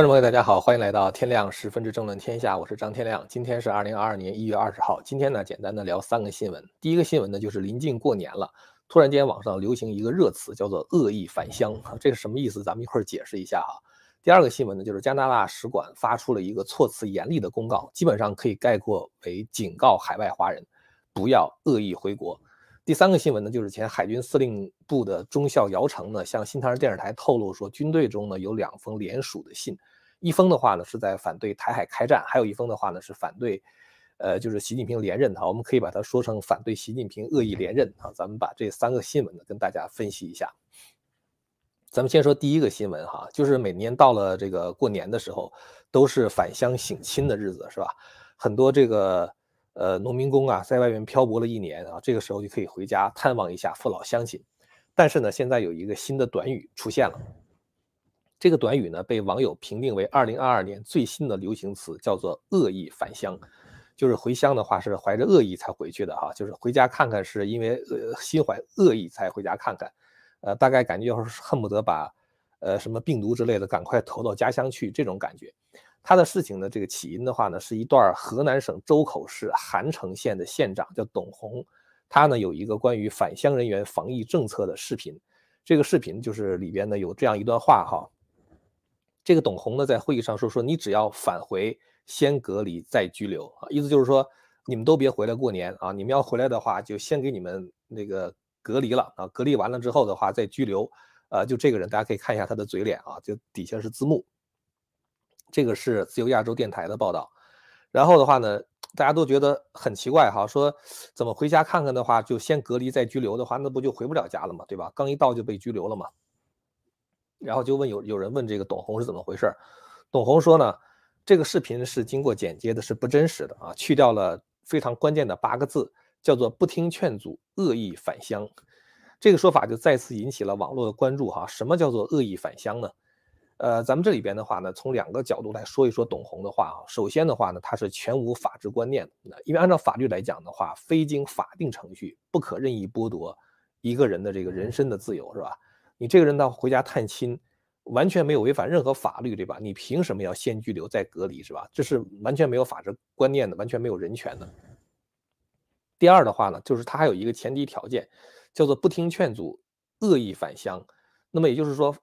观众朋友，大家好，欢迎来到天亮十分之争论天下，我是张天亮。今天是二零二二年一月二十号。今天呢，简单的聊三个新闻。第一个新闻呢，就是临近过年了，突然间网上流行一个热词，叫做“恶意返乡”，这是什么意思？咱们一会儿解释一下哈。第二个新闻呢，就是加拿大使馆发出了一个措辞严厉的公告，基本上可以概括为警告海外华人不要恶意回国。第三个新闻呢，就是前海军司令部的中校姚成呢，向新唐人电视台透露说，军队中呢有两封联署的信，一封的话呢是在反对台海开战，还有一封的话呢是反对，呃，就是习近平连任哈，我们可以把它说成反对习近平恶意连任啊。咱们把这三个新闻呢跟大家分析一下。咱们先说第一个新闻哈，就是每年到了这个过年的时候，都是返乡省亲的日子，是吧？很多这个。呃，农民工啊，在外面漂泊了一年啊，这个时候就可以回家探望一下父老乡亲。但是呢，现在有一个新的短语出现了。这个短语呢，被网友评定为2022年最新的流行词，叫做“恶意返乡”。就是回乡的话，是怀着恶意才回去的哈，就是回家看看，是因为呃心怀恶意才回家看看。呃，大概感觉要是恨不得把呃什么病毒之类的赶快投到家乡去这种感觉。他的事情呢，这个起因的话呢，是一段河南省周口市韩城县的县长叫董红，他呢有一个关于返乡人员防疫政策的视频，这个视频就是里边呢有这样一段话哈，这个董红呢在会议上说说你只要返回先隔离再拘留啊，意思就是说你们都别回来过年啊，你们要回来的话就先给你们那个隔离了啊，隔离完了之后的话再拘留，呃，就这个人大家可以看一下他的嘴脸啊，就底下是字幕。这个是自由亚洲电台的报道，然后的话呢，大家都觉得很奇怪哈，说怎么回家看看的话，就先隔离再拘留的话，那不就回不了家了吗？对吧？刚一到就被拘留了嘛。然后就问有有人问这个董红是怎么回事董红说呢，这个视频是经过剪接的，是不真实的啊，去掉了非常关键的八个字，叫做不听劝阻，恶意返乡。这个说法就再次引起了网络的关注哈。什么叫做恶意返乡呢？呃，咱们这里边的话呢，从两个角度来说一说董红的话啊。首先的话呢，他是全无法治观念的。因为按照法律来讲的话，非经法定程序不可任意剥夺一个人的这个人身的自由，是吧？你这个人到回家探亲，完全没有违反任何法律，对吧？你凭什么要先拘留再隔离，是吧？这是完全没有法治观念的，完全没有人权的。第二的话呢，就是他还有一个前提条件，叫做不听劝阻，恶意返乡。那么也就是说。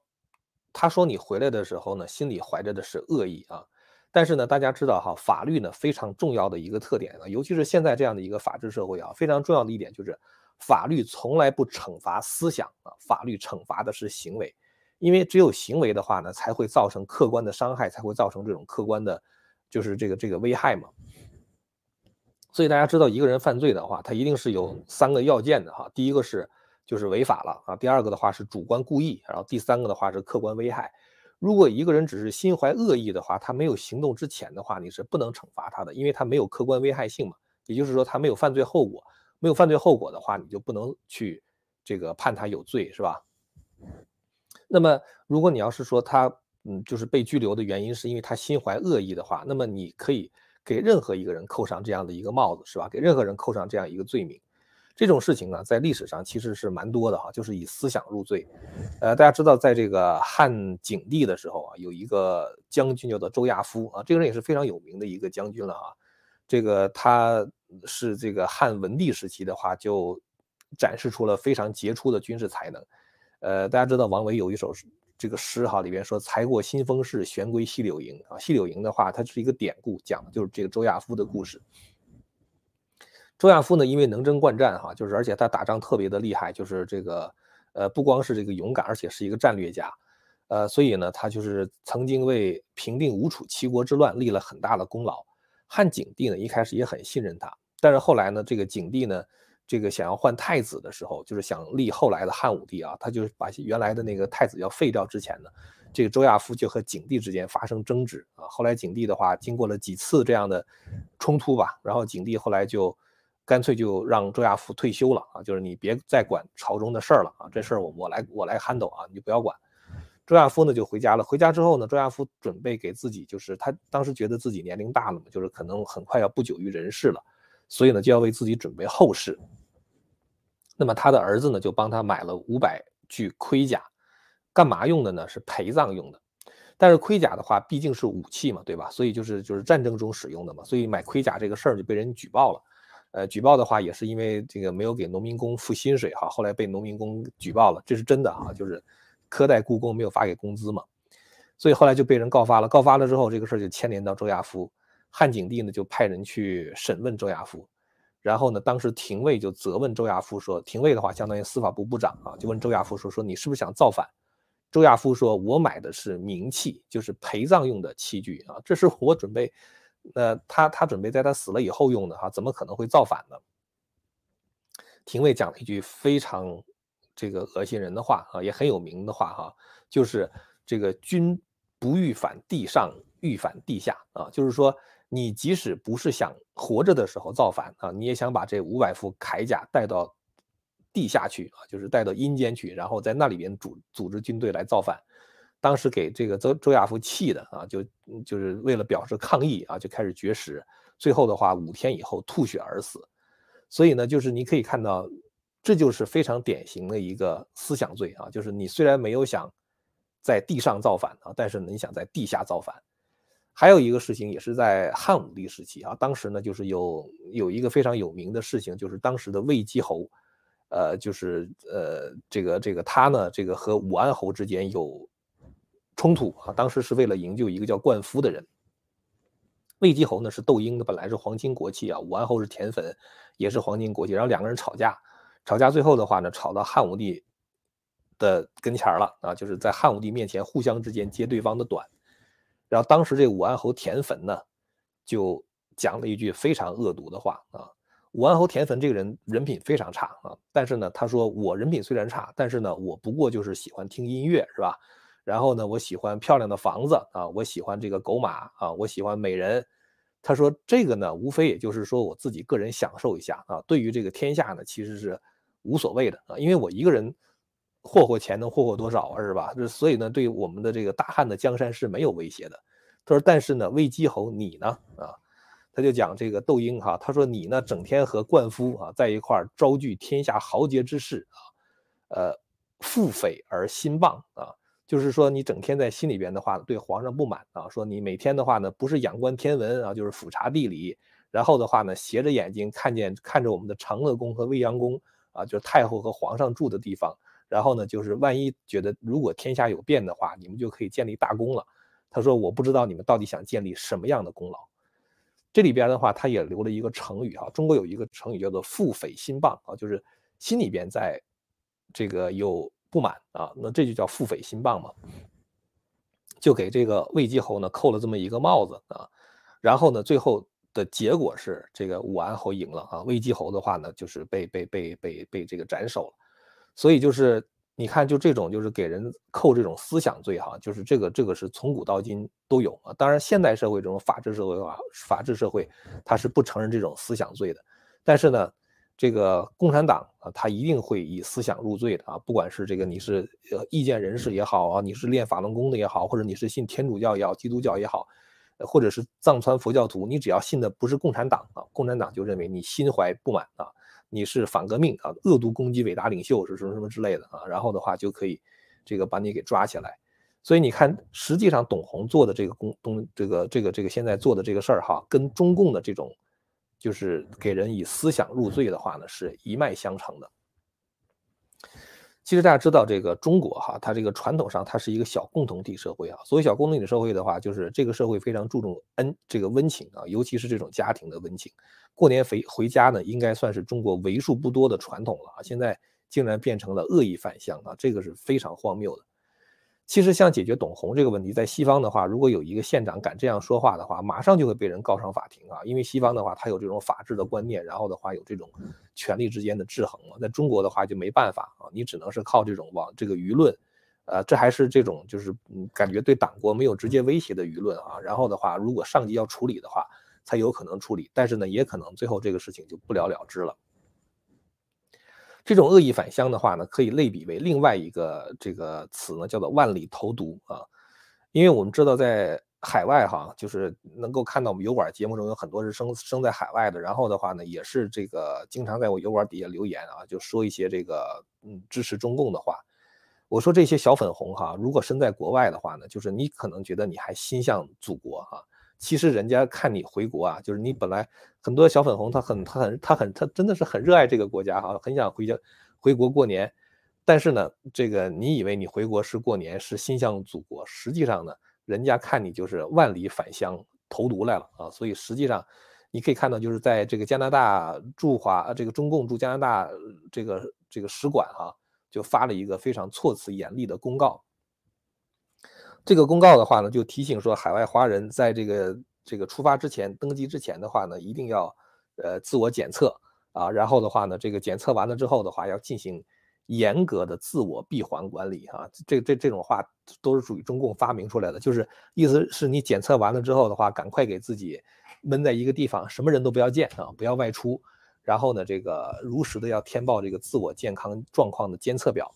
他说你回来的时候呢，心里怀着的是恶意啊。但是呢，大家知道哈，法律呢非常重要的一个特点啊，尤其是现在这样的一个法治社会啊，非常重要的一点就是，法律从来不惩罚思想啊，法律惩罚的是行为，因为只有行为的话呢，才会造成客观的伤害，才会造成这种客观的，就是这个这个危害嘛。所以大家知道，一个人犯罪的话，他一定是有三个要件的哈，第一个是。就是违法了啊！第二个的话是主观故意，然后第三个的话是客观危害。如果一个人只是心怀恶意的话，他没有行动之前的话，你是不能惩罚他的，因为他没有客观危害性嘛。也就是说，他没有犯罪后果，没有犯罪后果的话，你就不能去这个判他有罪，是吧？那么，如果你要是说他嗯，就是被拘留的原因是因为他心怀恶意的话，那么你可以给任何一个人扣上这样的一个帽子，是吧？给任何人扣上这样一个罪名。这种事情呢，在历史上其实是蛮多的哈，就是以思想入罪。呃，大家知道，在这个汉景帝的时候啊，有一个将军叫做周亚夫啊，这个人也是非常有名的一个将军了啊。这个他是这个汉文帝时期的话，就展示出了非常杰出的军事才能。呃，大家知道王维有一首这个诗哈，里边说“才过新丰市，旋归西柳营”啊。西柳营的话，它是一个典故，讲的就是这个周亚夫的故事。周亚夫呢，因为能征惯战，哈，就是而且他打仗特别的厉害，就是这个，呃，不光是这个勇敢，而且是一个战略家，呃，所以呢，他就是曾经为平定吴楚七国之乱立了很大的功劳。汉景帝呢，一开始也很信任他，但是后来呢，这个景帝呢，这个想要换太子的时候，就是想立后来的汉武帝啊，他就是把原来的那个太子要废掉之前呢，这个周亚夫就和景帝之间发生争执啊。后来景帝的话，经过了几次这样的冲突吧，然后景帝后来就。干脆就让周亚夫退休了啊，就是你别再管朝中的事儿了啊，这事儿我我来我来 handle 啊，你就不要管。周亚夫呢就回家了。回家之后呢，周亚夫准备给自己，就是他当时觉得自己年龄大了嘛，就是可能很快要不久于人世了，所以呢就要为自己准备后事。那么他的儿子呢就帮他买了五百具盔甲，干嘛用的呢？是陪葬用的。但是盔甲的话毕竟是武器嘛，对吧？所以就是就是战争中使用的嘛，所以买盔甲这个事儿就被人举报了。呃，举报的话也是因为这个没有给农民工付薪水哈，后来被农民工举报了，这是真的哈，就是苛待故宫没有发给工资嘛，所以后来就被人告发了。告发了之后，这个事儿就牵连到周亚夫，汉景帝呢就派人去审问周亚夫，然后呢，当时廷尉就责问周亚夫说，廷尉的话相当于司法部部长啊，就问周亚夫说，说你是不是想造反？周亚夫说，我买的是冥器，就是陪葬用的器具啊，这是我准备。那他他准备在他死了以后用的哈，怎么可能会造反呢？廷尉讲了一句非常这个恶心人的话啊，也很有名的话哈，就是这个君不欲反地上，欲反地下啊，就是说你即使不是想活着的时候造反啊，你也想把这五百副铠甲带到地下去啊，就是带到阴间去，然后在那里边组组织军队来造反。当时给这个周周亚夫气的啊，就就是为了表示抗议啊，就开始绝食，最后的话五天以后吐血而死。所以呢，就是你可以看到，这就是非常典型的一个思想罪啊，就是你虽然没有想在地上造反啊，但是你想在地下造反。还有一个事情也是在汉武帝时期啊，当时呢就是有有一个非常有名的事情，就是当时的魏姬侯，呃，就是呃这个这个他呢这个和武安侯之间有。冲突啊！当时是为了营救一个叫灌夫的人。魏姬侯呢是窦婴的，本来是皇亲国戚啊。武安侯是田汾，也是皇亲国戚。然后两个人吵架，吵架最后的话呢，吵到汉武帝的跟前了啊，就是在汉武帝面前互相之间揭对方的短。然后当时这武安侯田汾呢，就讲了一句非常恶毒的话啊。武安侯田汾这个人人品非常差啊，但是呢，他说我人品虽然差，但是呢，我不过就是喜欢听音乐，是吧？然后呢，我喜欢漂亮的房子啊，我喜欢这个狗马啊，我喜欢美人。他说这个呢，无非也就是说我自己个人享受一下啊，对于这个天下呢，其实是无所谓的啊，因为我一个人霍霍钱能霍霍多少啊，是吧？所以呢，对我们的这个大汉的江山是没有威胁的。他说，但是呢，魏姬侯你呢啊，他就讲这个窦婴哈，他说你呢整天和灌夫啊在一块儿招聚天下豪杰之士啊，呃，腹诽而心谤啊。就是说，你整天在心里边的话，对皇上不满啊，说你每天的话呢，不是仰观天文啊，就是俯察地理，然后的话呢，斜着眼睛看见看着我们的长乐宫和未央宫啊，就是太后和皇上住的地方，然后呢，就是万一觉得如果天下有变的话，你们就可以建立大功了。他说，我不知道你们到底想建立什么样的功劳。这里边的话，他也留了一个成语啊，中国有一个成语叫做腹诽心谤啊，就是心里边在这个有。不满啊，那这就叫腹诽心谤嘛，就给这个魏继侯呢扣了这么一个帽子啊，然后呢，最后的结果是这个武安侯赢了啊，魏姬侯的话呢就是被被被被被这个斩首了，所以就是你看，就这种就是给人扣这种思想罪哈，就是这个这个是从古到今都有啊，当然现代社会这种法治社会啊，法治社会它是不承认这种思想罪的，但是呢。这个共产党啊，他一定会以思想入罪的啊！不管是这个你是呃意见人士也好啊，你是练法轮功的也好，或者你是信天主教也好、基督教也好，或者是藏传佛教徒，你只要信的不是共产党啊，共产党就认为你心怀不满啊，你是反革命啊，恶毒攻击伟大领袖是什么什么之类的啊，然后的话就可以这个把你给抓起来。所以你看，实际上董洪做的这个工东这个这个这个现在做的这个事儿哈，跟中共的这种。就是给人以思想入罪的话呢，是一脉相承的。其实大家知道，这个中国哈，它这个传统上它是一个小共同体社会啊。所谓小共同体社会的话，就是这个社会非常注重恩这个温情啊，尤其是这种家庭的温情。过年回回家呢，应该算是中国为数不多的传统了啊。现在竟然变成了恶意返乡啊，这个是非常荒谬的。其实像解决董洪这个问题，在西方的话，如果有一个县长敢这样说话的话，马上就会被人告上法庭啊。因为西方的话，他有这种法治的观念，然后的话有这种权力之间的制衡嘛。在中国的话就没办法啊，你只能是靠这种网这个舆论，呃，这还是这种就是，感觉对党国没有直接威胁的舆论啊。然后的话，如果上级要处理的话，才有可能处理，但是呢，也可能最后这个事情就不了了之了。这种恶意返乡的话呢，可以类比为另外一个这个词呢，叫做万里投毒啊。因为我们知道，在海外哈，就是能够看到我们油管节目中有很多是生生在海外的，然后的话呢，也是这个经常在我油管底下留言啊，就说一些这个嗯支持中共的话。我说这些小粉红哈，如果身在国外的话呢，就是你可能觉得你还心向祖国哈，其实人家看你回国啊，就是你本来很多小粉红他很他很他很他真的是很热爱这个国家哈，很想回家回国过年，但是呢，这个你以为你回国是过年是心向祖国，实际上呢，人家看你就是万里返乡投毒来了啊，所以实际上你可以看到就是在这个加拿大驻华这个中共驻加拿大这个这个使馆哈。就发了一个非常措辞严厉的公告。这个公告的话呢，就提醒说，海外华人在这个这个出发之前、登机之前的话呢，一定要呃自我检测啊，然后的话呢，这个检测完了之后的话，要进行严格的自我闭环管理啊。这这这种话都是属于中共发明出来的，就是意思是你检测完了之后的话，赶快给自己闷在一个地方，什么人都不要见啊，不要外出。然后呢，这个如实的要填报这个自我健康状况的监测表。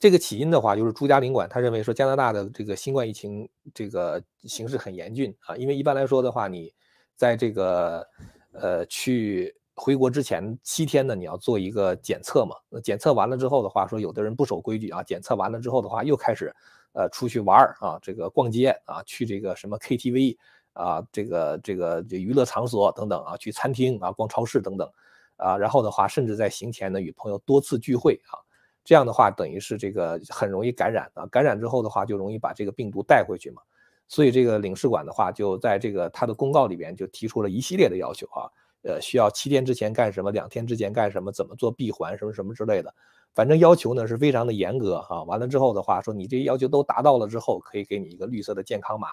这个起因的话，就是朱家领馆他认为说加拿大的这个新冠疫情这个形势很严峻啊，因为一般来说的话，你在这个呃去回国之前七天呢，你要做一个检测嘛。那检测完了之后的话，说有的人不守规矩啊，检测完了之后的话，又开始呃出去玩啊，这个逛街啊，去这个什么 KTV。啊，这个这个这娱乐场所等等啊，去餐厅啊，逛超市等等，啊，然后的话，甚至在行前呢，与朋友多次聚会啊，这样的话，等于是这个很容易感染啊，感染之后的话，就容易把这个病毒带回去嘛。所以这个领事馆的话，就在这个他的公告里边就提出了一系列的要求啊，呃，需要七天之前干什么，两天之前干什么，怎么做闭环，什么什么之类的，反正要求呢是非常的严格啊。完了之后的话，说你这些要求都达到了之后，可以给你一个绿色的健康码。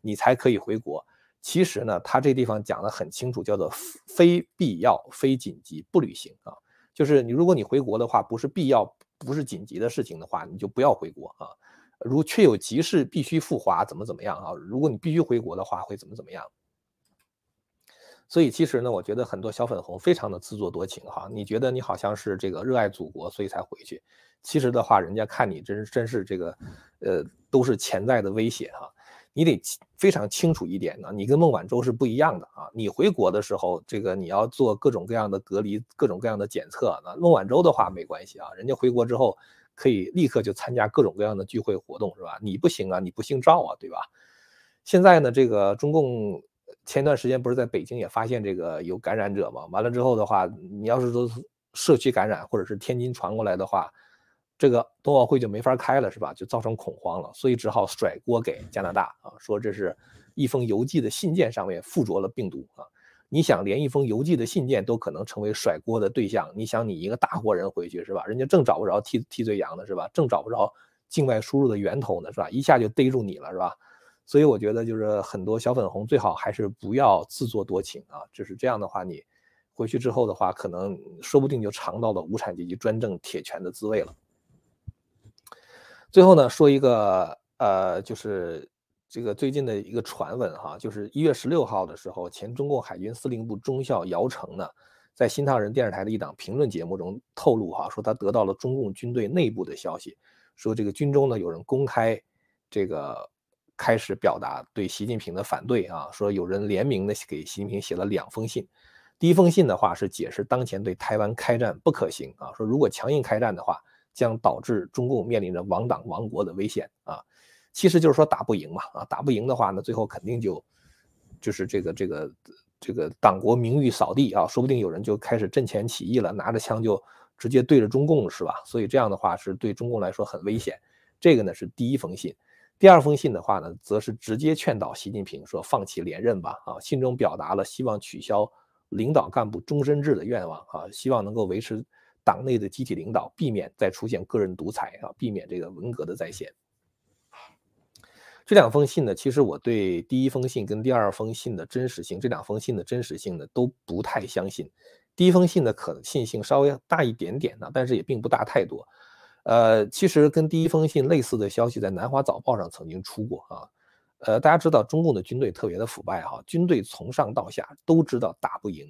你才可以回国。其实呢，他这地方讲的很清楚，叫做非必要、非紧急不旅行啊。就是你，如果你回国的话，不是必要、不是紧急的事情的话，你就不要回国啊。如确有急事必须赴华，怎么怎么样啊？如果你必须回国的话，会怎么怎么样？所以其实呢，我觉得很多小粉红非常的自作多情哈。你觉得你好像是这个热爱祖国，所以才回去。其实的话，人家看你真真是这个，呃，都是潜在的威胁哈。你得非常清楚一点呢，你跟孟晚舟是不一样的啊！你回国的时候，这个你要做各种各样的隔离、各种各样的检测。那孟晚舟的话没关系啊，人家回国之后可以立刻就参加各种各样的聚会活动，是吧？你不行啊，你不姓赵啊，对吧？现在呢，这个中共前段时间不是在北京也发现这个有感染者吗？完了之后的话，你要是说社区感染或者是天津传过来的话。这个冬奥会就没法开了，是吧？就造成恐慌了，所以只好甩锅给加拿大啊，说这是一封邮寄的信件上面附着了病毒啊。你想，连一封邮寄的信件都可能成为甩锅的对象，你想，你一个大活人回去是吧？人家正找不着替替罪羊呢，是吧？正找不着境外输入的源头呢，是吧？一下就逮住你了，是吧？所以我觉得就是很多小粉红最好还是不要自作多情啊，就是这样的话，你回去之后的话，可能说不定就尝到了无产阶级专政铁拳的滋味了。最后呢，说一个呃，就是这个最近的一个传闻哈，就是一月十六号的时候，前中共海军司令部中校姚成呢，在新唐人电视台的一档评论节目中透露哈，说他得到了中共军队内部的消息，说这个军中呢有人公开这个开始表达对习近平的反对啊，说有人联名的给习近平写了两封信，第一封信的话是解释当前对台湾开战不可行啊，说如果强硬开战的话。将导致中共面临着亡党亡国的危险啊！其实就是说打不赢嘛啊，打不赢的话呢，最后肯定就就是这个这个这个党国名誉扫地啊，说不定有人就开始阵前起义了，拿着枪就直接对着中共是吧？所以这样的话是对中共来说很危险。这个呢是第一封信，第二封信的话呢，则是直接劝导习近平说放弃连任吧啊！信中表达了希望取消领导干部终身制的愿望啊，希望能够维持。党内的集体领导，避免再出现个人独裁啊，避免这个文革的再现。这两封信呢，其实我对第一封信跟第二封信的真实性，这两封信的真实性呢都不太相信。第一封信的可信性稍微大一点点呢，但是也并不大太多。呃，其实跟第一封信类似的消息在南华早报上曾经出过啊。呃，大家知道中共的军队特别的腐败哈，军队从上到下都知道打不赢。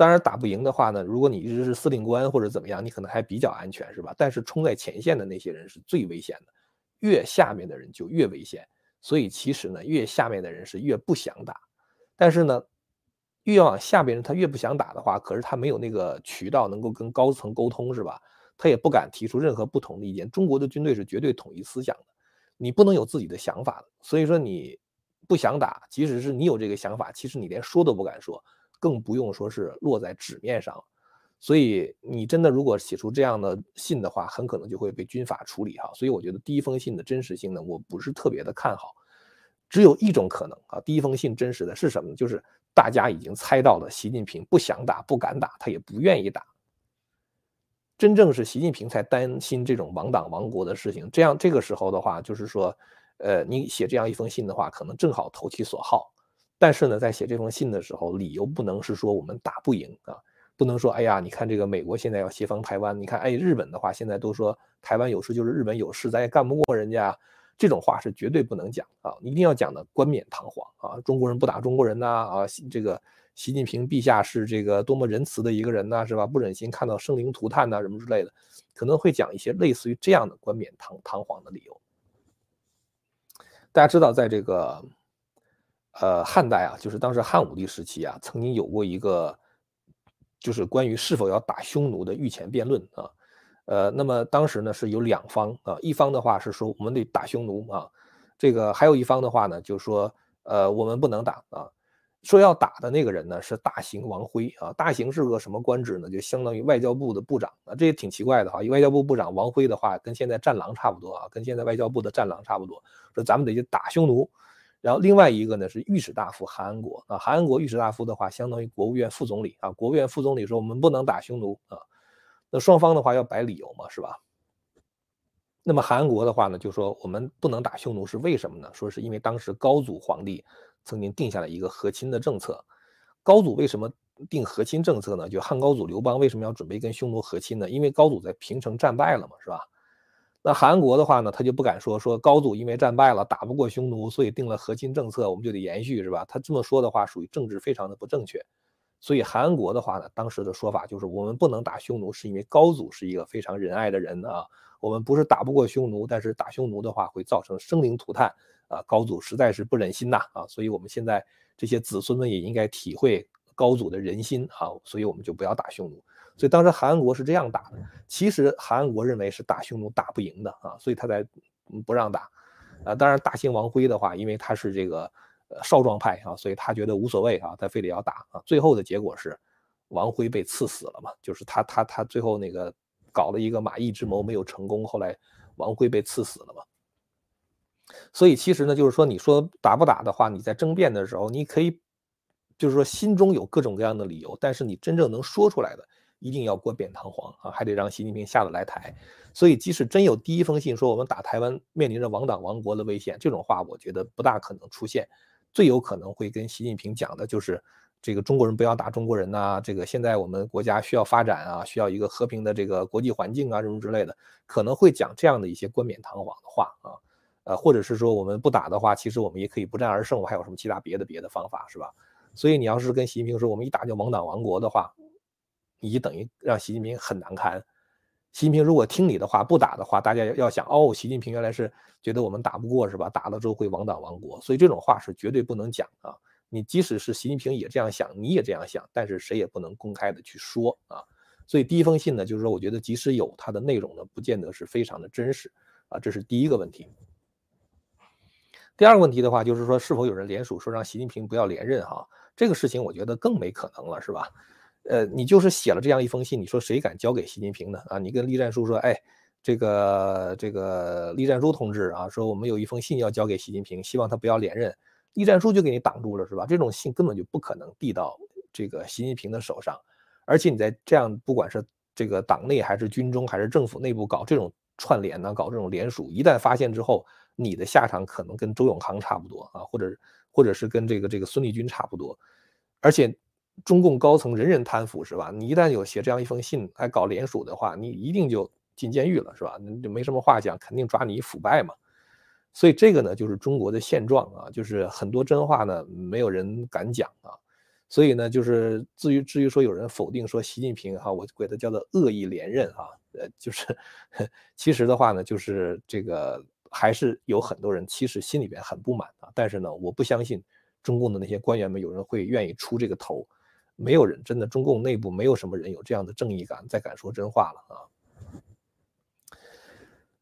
当然打不赢的话呢，如果你一直是司令官或者怎么样，你可能还比较安全，是吧？但是冲在前线的那些人是最危险的，越下面的人就越危险。所以其实呢，越下面的人是越不想打。但是呢，越往下边人他越不想打的话，可是他没有那个渠道能够跟高层沟通，是吧？他也不敢提出任何不同的意见。中国的军队是绝对统一思想的，你不能有自己的想法的。所以说你不想打，即使是你有这个想法，其实你连说都不敢说，更不用说是落在纸面上。所以你真的如果写出这样的信的话，很可能就会被军法处理哈。所以我觉得第一封信的真实性呢，我不是特别的看好。只有一种可能啊，第一封信真实的是什么呢？就是大家已经猜到了，习近平不想打、不敢打，他也不愿意打。真正是习近平才担心这种亡党亡国的事情。这样这个时候的话，就是说，呃，你写这样一封信的话，可能正好投其所好。但是呢，在写这封信的时候，理由不能是说我们打不赢啊。不能说，哎呀，你看这个美国现在要协防台湾，你看，哎，日本的话现在都说台湾有事就是日本有事，咱也干不过人家，这种话是绝对不能讲啊！一定要讲的冠冕堂皇啊！中国人不打中国人呐啊！这个习近平陛下是这个多么仁慈的一个人呐，是吧？不忍心看到生灵涂炭呐，什么之类的，可能会讲一些类似于这样的冠冕堂堂皇的理由。大家知道，在这个呃汉代啊，就是当时汉武帝时期啊，曾经有过一个。就是关于是否要打匈奴的御前辩论啊，呃，那么当时呢是有两方啊，一方的话是说我们得打匈奴啊，这个还有一方的话呢就是说呃我们不能打啊，说要打的那个人呢是大行王辉啊，大行是个什么官职呢？就相当于外交部的部长啊，这也挺奇怪的哈，外交部部长王辉的话跟现在战狼差不多啊，跟现在外交部的战狼差不多，说咱们得去打匈奴。然后另外一个呢是御史大夫韩安国啊，韩安国御史大夫的话相当于国务院副总理啊，国务院副总理说我们不能打匈奴啊，那双方的话要摆理由嘛，是吧？那么韩国的话呢就说我们不能打匈奴是为什么呢？说是因为当时高祖皇帝曾经定下了一个和亲的政策，高祖为什么定和亲政策呢？就汉高祖刘邦为什么要准备跟匈奴和亲呢？因为高祖在平城战败了嘛，是吧？那韩国的话呢，他就不敢说说高祖因为战败了，打不过匈奴，所以定了和亲政策，我们就得延续，是吧？他这么说的话，属于政治非常的不正确。所以韩国的话呢，当时的说法就是我们不能打匈奴，是因为高祖是一个非常仁爱的人啊。我们不是打不过匈奴，但是打匈奴的话会造成生灵涂炭啊。高祖实在是不忍心呐啊，所以我们现在这些子孙们也应该体会高祖的人心啊，所以我们就不要打匈奴。所以当时韩国是这样打的，其实韩国认为是打匈奴打不赢的啊，所以他才不让打，啊，当然大兴王辉的话，因为他是这个呃少壮派啊，所以他觉得无所谓啊，他非得要打啊，最后的结果是王辉被赐死了嘛，就是他他他最后那个搞了一个马邑之谋没有成功，后来王辉被赐死了嘛，所以其实呢，就是说你说打不打的话，你在争辩的时候，你可以就是说心中有各种各样的理由，但是你真正能说出来的。一定要冠冕堂皇啊，还得让习近平下得来台。所以，即使真有第一封信说我们打台湾面临着亡党亡国的危险，这种话我觉得不大可能出现。最有可能会跟习近平讲的就是这个中国人不要打中国人呐，这个现在我们国家需要发展啊，需要一个和平的这个国际环境啊，什么之类的，可能会讲这样的一些冠冕堂皇的话啊。呃，或者是说我们不打的话，其实我们也可以不战而胜，我还有什么其他别的别的方法是吧？所以你要是跟习近平说我们一打就亡党亡国的话，你等于让习近平很难堪。习近平如果听你的话不打的话，大家要想哦，习近平原来是觉得我们打不过是吧？打了之后会亡党亡国，所以这种话是绝对不能讲啊。你即使是习近平也这样想，你也这样想，但是谁也不能公开的去说啊。所以第一封信呢，就是说我觉得即使有它的内容呢，不见得是非常的真实啊，这是第一个问题。第二个问题的话，就是说是否有人联署说让习近平不要连任哈？这个事情我觉得更没可能了，是吧？呃，你就是写了这样一封信，你说谁敢交给习近平呢？啊，你跟栗战书说，哎，这个这个栗战书同志啊，说我们有一封信要交给习近平，希望他不要连任，栗战书就给你挡住了，是吧？这种信根本就不可能递到这个习近平的手上，而且你在这样，不管是这个党内还是军中还是政府内部搞这种串联呢，搞这种联署，一旦发现之后，你的下场可能跟周永康差不多啊，或者或者是跟这个这个孙立军差不多，而且。中共高层人人贪腐是吧？你一旦有写这样一封信，还搞联署的话，你一定就进监狱了是吧？那就没什么话讲，肯定抓你腐败嘛。所以这个呢，就是中国的现状啊，就是很多真话呢，没有人敢讲啊。所以呢，就是至于至于说有人否定说习近平哈，我给他叫做恶意连任啊，呃，就是 其实的话呢，就是这个还是有很多人其实心里边很不满啊。但是呢，我不相信中共的那些官员们有人会愿意出这个头。没有人真的，中共内部没有什么人有这样的正义感，再敢说真话了啊！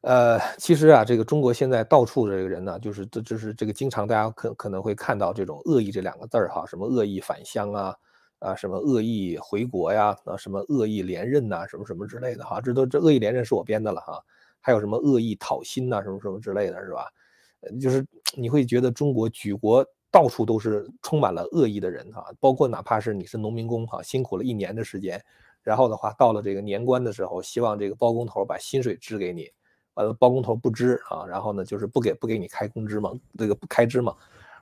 呃，其实啊，这个中国现在到处的这个人呢，就是这就是这个经常大家可可能会看到这种恶意这两个字儿哈，什么恶意返乡啊，啊什么恶意回国呀，啊什么恶意连任呐，什么什么之类的哈，这都这恶意连任是我编的了哈，还有什么恶意讨薪呐，什么什么之类的是吧？就是你会觉得中国举国到处都是充满了恶意的人哈，包括哪怕是你是农民工哈，辛苦了一年的时间，然后的话到了这个年关的时候，希望这个包工头把薪水支给你。呃，包工头不支啊，然后呢，就是不给不给你开工资嘛，这个不开支嘛，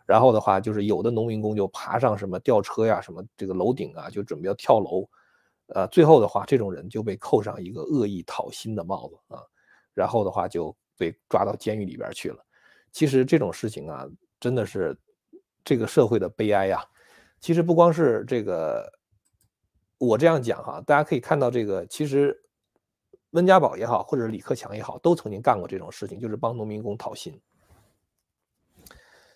然后的话就是有的农民工就爬上什么吊车呀，什么这个楼顶啊，就准备要跳楼，呃，最后的话这种人就被扣上一个恶意讨薪的帽子啊，然后的话就被抓到监狱里边去了。其实这种事情啊，真的是这个社会的悲哀呀。其实不光是这个，我这样讲哈，大家可以看到这个其实。温家宝也好，或者李克强也好，都曾经干过这种事情，就是帮农民工讨薪。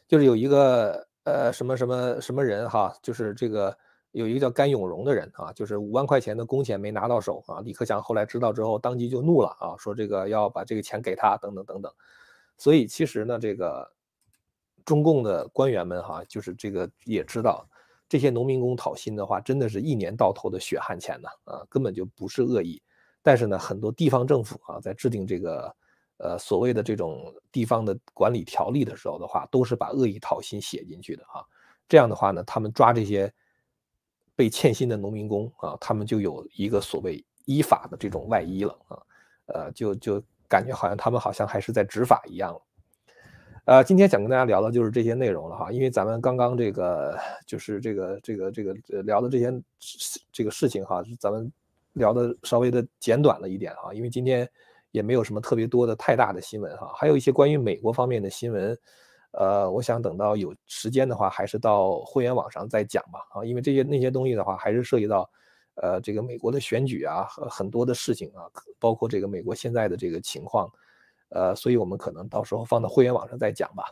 就是有一个呃什么什么什么人哈，就是这个有一个叫甘永荣的人啊，就是五万块钱的工钱没拿到手啊。李克强后来知道之后，当即就怒了啊，说这个要把这个钱给他，等等等等。所以其实呢，这个中共的官员们哈，就是这个也知道，这些农民工讨薪的话，真的是一年到头的血汗钱呐啊，根本就不是恶意。但是呢，很多地方政府啊，在制定这个呃所谓的这种地方的管理条例的时候的话，都是把恶意讨薪写进去的啊。这样的话呢，他们抓这些被欠薪的农民工啊，他们就有一个所谓依法的这种外衣了啊。呃，就就感觉好像他们好像还是在执法一样。呃，今天想跟大家聊的就是这些内容了哈，因为咱们刚刚这个就是这个这个这个聊的这些这个事情哈，咱们。聊的稍微的简短了一点哈，因为今天也没有什么特别多的太大的新闻哈，还有一些关于美国方面的新闻，呃，我想等到有时间的话，还是到会员网上再讲吧啊，因为这些那些东西的话，还是涉及到呃这个美国的选举啊很多的事情啊，包括这个美国现在的这个情况，呃，所以我们可能到时候放到会员网上再讲吧。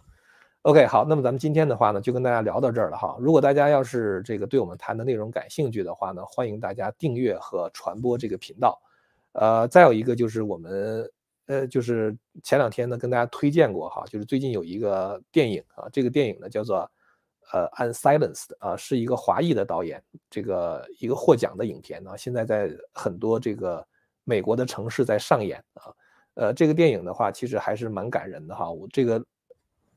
OK，好，那么咱们今天的话呢，就跟大家聊到这儿了哈。如果大家要是这个对我们谈的内容感兴趣的话呢，欢迎大家订阅和传播这个频道。呃，再有一个就是我们，呃，就是前两天呢跟大家推荐过哈，就是最近有一个电影啊，这个电影呢叫做呃《Unsilenced》啊，是一个华裔的导演，这个一个获奖的影片呢，现在在很多这个美国的城市在上演啊。呃，这个电影的话，其实还是蛮感人的哈。我这个。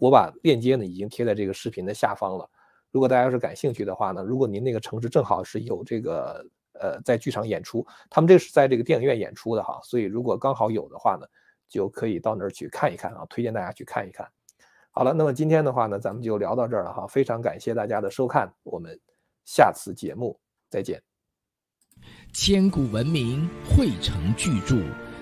我把链接呢已经贴在这个视频的下方了。如果大家要是感兴趣的话呢，如果您那个城市正好是有这个呃在剧场演出，他们这是在这个电影院演出的哈，所以如果刚好有的话呢，就可以到那儿去看一看啊，推荐大家去看一看。好了，那么今天的话呢，咱们就聊到这儿了哈，非常感谢大家的收看，我们下次节目再见。千古文明汇成巨著，